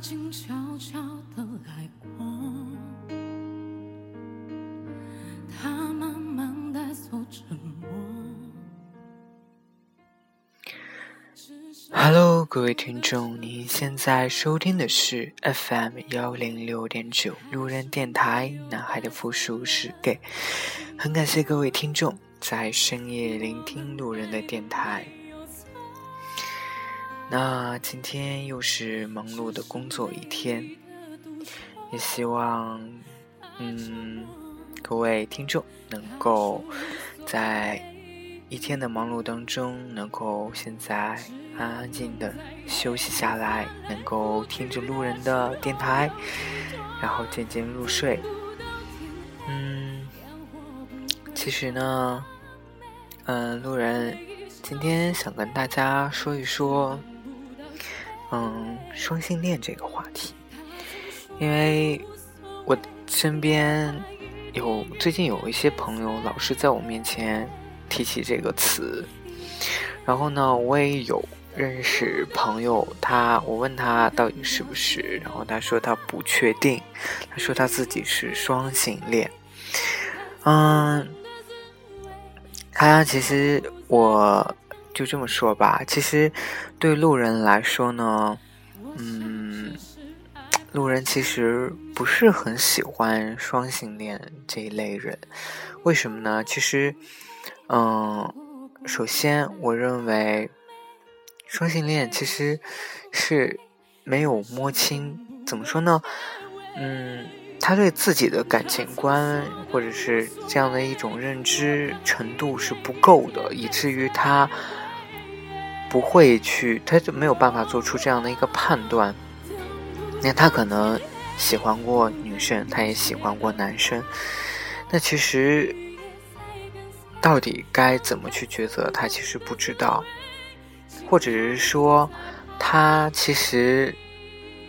静悄悄地来过，他慢慢带走沉默。Hello，各位听众，您现在收听的是 FM 幺零六点九路人电台。男孩的复数是 gay，很感谢各位听众在深夜聆听路人的电台。那今天又是忙碌的工作一天，也希望，嗯，各位听众能够在一天的忙碌当中，能够现在安安静静的休息下来，能够听着路人的电台，然后渐渐入睡。嗯，其实呢，嗯，路人今天想跟大家说一说，嗯，双性恋这个话题，因为我身边有最近有一些朋友老是在我面前。提起这个词，然后呢，我也有认识朋友，他我问他到底是不是，然后他说他不确定，他说他自己是双性恋，嗯，他其实我就这么说吧，其实对路人来说呢，嗯，路人其实不是很喜欢双性恋这一类人，为什么呢？其实。嗯，首先，我认为双性恋其实是没有摸清，怎么说呢？嗯，他对自己的感情观或者是这样的一种认知程度是不够的，以至于他不会去，他就没有办法做出这样的一个判断。那他可能喜欢过女生，他也喜欢过男生，那其实。到底该怎么去抉择？他其实不知道，或者是说，他其实，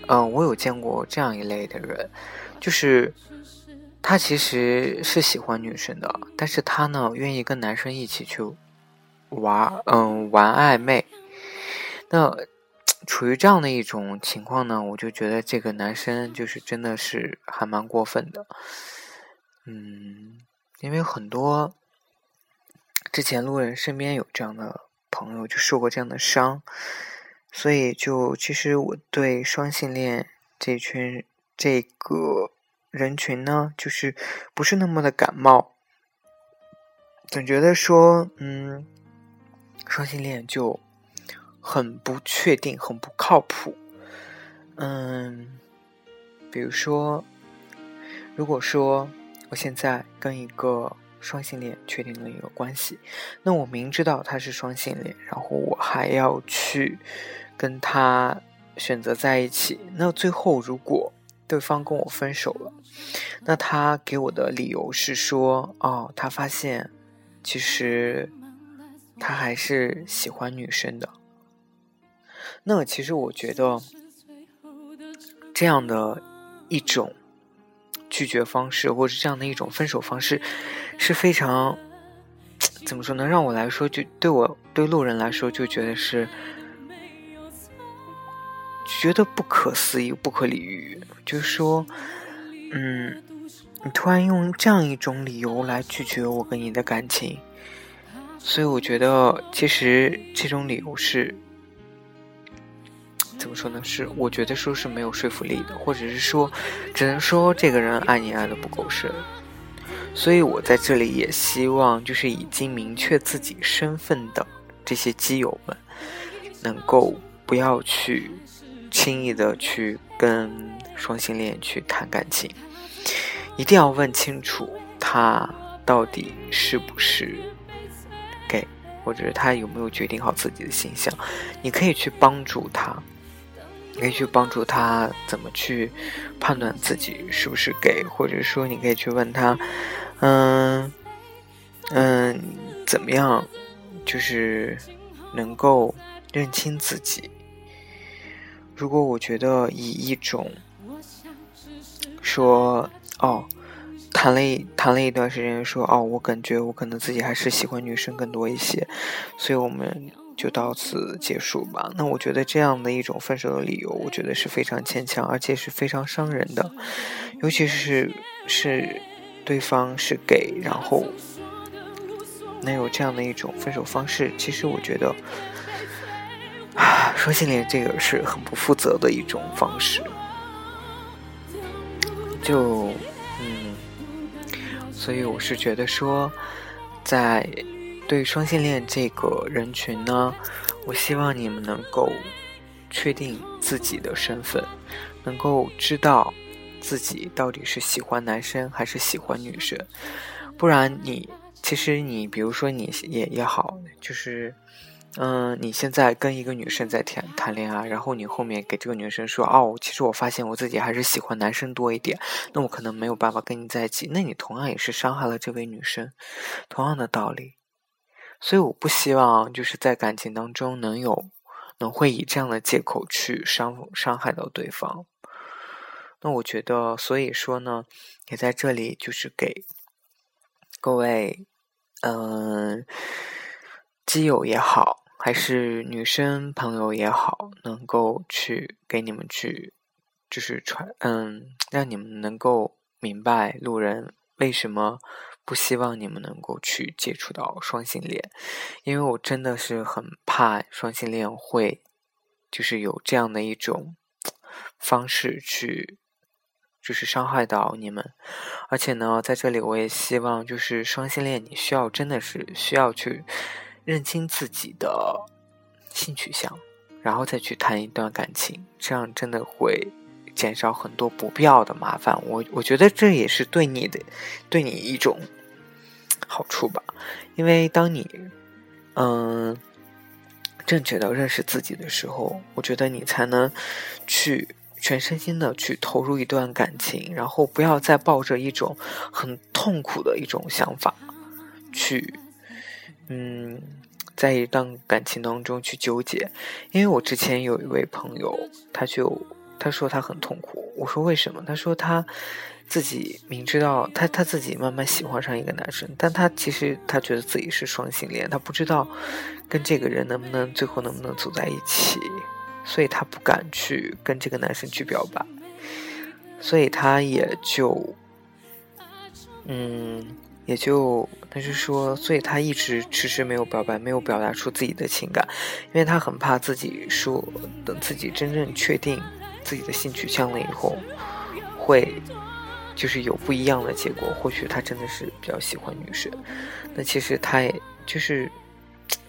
嗯，我有见过这样一类的人，就是他其实是喜欢女生的，但是他呢，愿意跟男生一起去玩，嗯，玩暧昧。那处于这样的一种情况呢，我就觉得这个男生就是真的是还蛮过分的，嗯，因为很多。之前路人身边有这样的朋友，就受过这样的伤，所以就其实我对双性恋这群这个人群呢，就是不是那么的感冒，总觉得说，嗯，双性恋就很不确定，很不靠谱，嗯，比如说，如果说我现在跟一个。双性恋确定了一个关系，那我明知道他是双性恋，然后我还要去跟他选择在一起。那最后如果对方跟我分手了，那他给我的理由是说，哦，他发现其实他还是喜欢女生的。那其实我觉得这样的一种。拒绝方式，或者这样的一种分手方式，是非常怎么说呢？让我来说，就对我对路人来说，就觉得是觉得不可思议、不可理喻。就是说，嗯，你突然用这样一种理由来拒绝我跟你的感情，所以我觉得其实这种理由是。怎么说呢？是我觉得说是没有说服力的，或者是说，只能说这个人爱你爱的不够深。所以我在这里也希望，就是已经明确自己身份的这些基友们，能够不要去轻易的去跟双性恋去谈感情，一定要问清楚他到底是不是 gay，或者是他有没有决定好自己的形象。你可以去帮助他。你可以去帮助他怎么去判断自己是不是 gay，或者说你可以去问他，嗯嗯，怎么样，就是能够认清自己。如果我觉得以一种说哦，谈了一谈了一段时间，说哦，我感觉我可能自己还是喜欢女生更多一些，所以我们。就到此结束吧。那我觉得这样的一种分手的理由，我觉得是非常牵强，而且是非常伤人的。尤其是是对方是给，然后能有这样的一种分手方式，其实我觉得，双性恋这个是很不负责的一种方式。就嗯，所以我是觉得说，在。对双性恋这个人群呢，我希望你们能够确定自己的身份，能够知道自己到底是喜欢男生还是喜欢女生。不然，你其实你比如说你也也好，就是嗯，你现在跟一个女生在谈谈恋爱，然后你后面给这个女生说哦，其实我发现我自己还是喜欢男生多一点，那我可能没有办法跟你在一起。那你同样也是伤害了这位女生，同样的道理。所以我不希望就是在感情当中能有能会以这样的借口去伤伤害到对方。那我觉得，所以说呢，也在这里就是给各位，嗯，基友也好，还是女生朋友也好，能够去给你们去就是传，嗯，让你们能够明白路人为什么。不希望你们能够去接触到双性恋，因为我真的是很怕双性恋会，就是有这样的一种方式去，就是伤害到你们。而且呢，在这里我也希望，就是双性恋，你需要真的是需要去认清自己的性取向，然后再去谈一段感情，这样真的会。减少很多不必要的麻烦，我我觉得这也是对你的，对你一种好处吧。因为当你嗯正确的认识自己的时候，我觉得你才能去全身心的去投入一段感情，然后不要再抱着一种很痛苦的一种想法去嗯在一段感情当中去纠结。因为我之前有一位朋友，他就。他说他很痛苦，我说为什么？他说他自己明知道他他自己慢慢喜欢上一个男生，但他其实他觉得自己是双性恋，他不知道跟这个人能不能最后能不能走在一起，所以他不敢去跟这个男生去表白，所以他也就嗯。也就，他是说，所以他一直迟迟没有表白，没有表达出自己的情感，因为他很怕自己说，等自己真正确定自己的性取向了以后，会就是有不一样的结果。或许他真的是比较喜欢女生，那其实他也就是，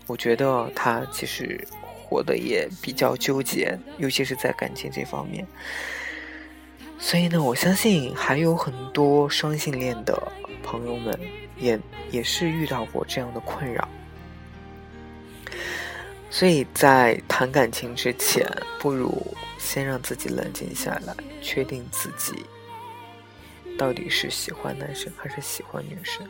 我觉得他其实活得也比较纠结，尤其是在感情这方面。所以呢，我相信还有很多双性恋的。朋友们也也是遇到过这样的困扰，所以在谈感情之前，不如先让自己冷静下来，确定自己到底是喜欢男生还是喜欢女生。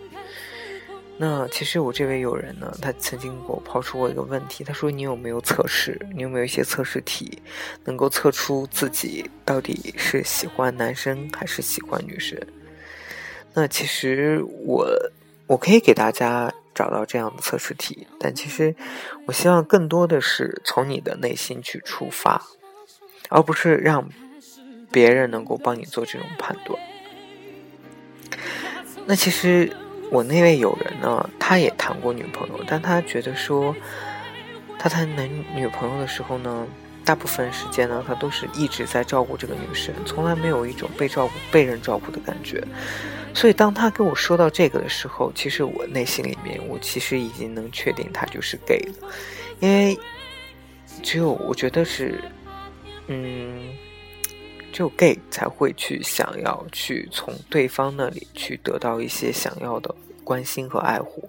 那其实我这位友人呢，他曾经给我抛出过一个问题，他说：“你有没有测试？你有没有一些测试题，能够测出自己到底是喜欢男生还是喜欢女生？”那其实我我可以给大家找到这样的测试题，但其实我希望更多的是从你的内心去出发，而不是让别人能够帮你做这种判断。那其实我那位友人呢，他也谈过女朋友，但他觉得说，他谈男女朋友的时候呢。大部分时间呢，他都是一直在照顾这个女生，从来没有一种被照顾、被人照顾的感觉。所以，当他跟我说到这个的时候，其实我内心里面，我其实已经能确定他就是 gay 了，因为只有我觉得是，嗯，只有 gay 才会去想要去从对方那里去得到一些想要的关心和爱护。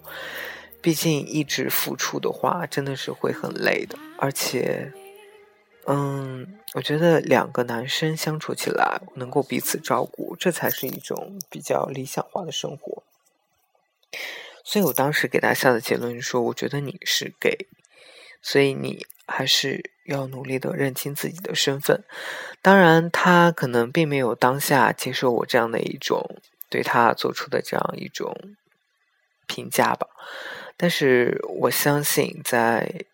毕竟一直付出的话，真的是会很累的，而且。嗯，我觉得两个男生相处起来能够彼此照顾，这才是一种比较理想化的生活。所以我当时给他下的结论说，我觉得你是 gay，所以你还是要努力的认清自己的身份。当然，他可能并没有当下接受我这样的一种对他做出的这样一种评价吧。但是我相信，在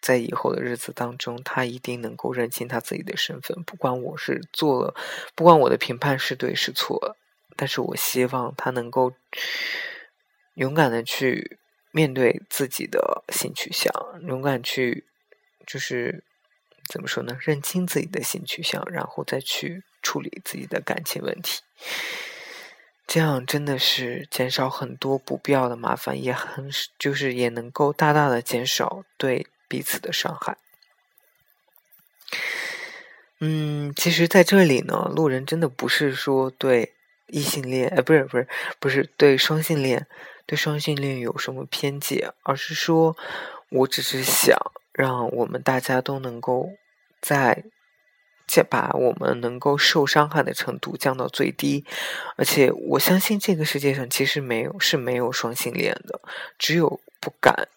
在以后的日子当中，他一定能够认清他自己的身份。不管我是做了，不管我的评判是对是错，但是我希望他能够勇敢的去面对自己的性取向，勇敢去就是怎么说呢？认清自己的性取向，然后再去处理自己的感情问题。这样真的是减少很多不必要的麻烦，也很就是也能够大大的减少对彼此的伤害。嗯，其实在这里呢，路人真的不是说对异性恋，哎，不是不是不是对双性恋，对双性恋有什么偏见，而是说我只是想让我们大家都能够在。把我们能够受伤害的程度降到最低，而且我相信这个世界上其实没有是没有双性恋的，只有不敢，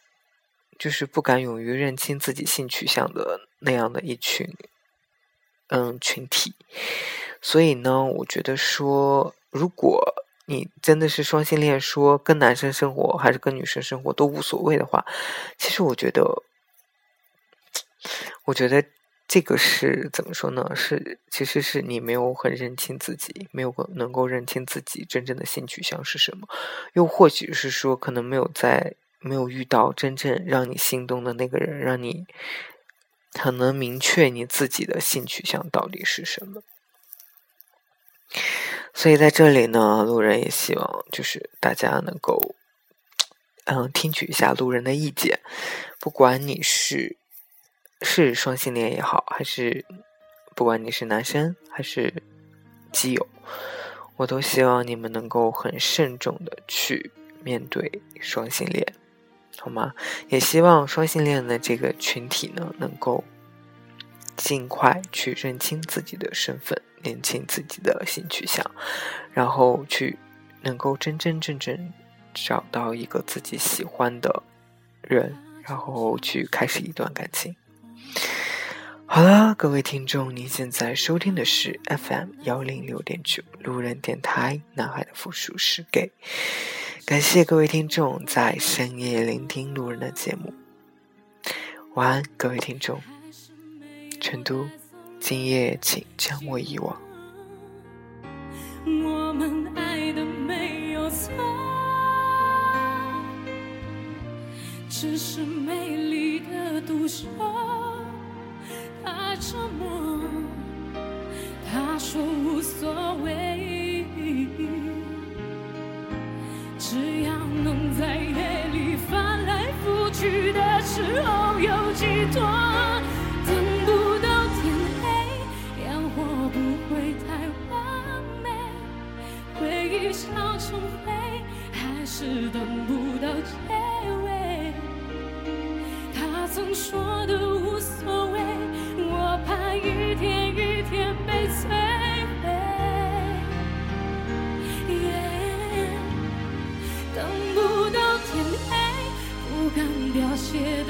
就是不敢勇于认清自己性取向的那样的一群，嗯群体。所以呢，我觉得说，如果你真的是双性恋，说跟男生生活还是跟女生生活都无所谓的话，其实我觉得，我觉得。这个是怎么说呢？是其实是你没有很认清自己，没有能够认清自己真正的性取向是什么，又或许是说可能没有在没有遇到真正让你心动的那个人，让你很能明确你自己的性取向到底是什么。所以在这里呢，路人也希望就是大家能够嗯听取一下路人的意见，不管你是。是双性恋也好，还是不管你是男生还是基友，我都希望你们能够很慎重的去面对双性恋，好吗？也希望双性恋的这个群体呢，能够尽快去认清自己的身份，认清自己的性取向，然后去能够真真正正找到一个自己喜欢的人，然后去开始一段感情。好了，各位听众，您现在收听的是 FM 幺零六点九路人电台，男孩的复数是 gay。感谢各位听众在深夜聆听路人的节目。晚安，各位听众。成都，今夜请将我遗忘。我们爱的没有错，只是美丽的独秀。他沉默，他说无所谓，说的无所谓。我怕一天一天被摧毁，等不到天黑，不敢凋谢的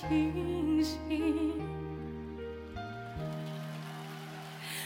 情。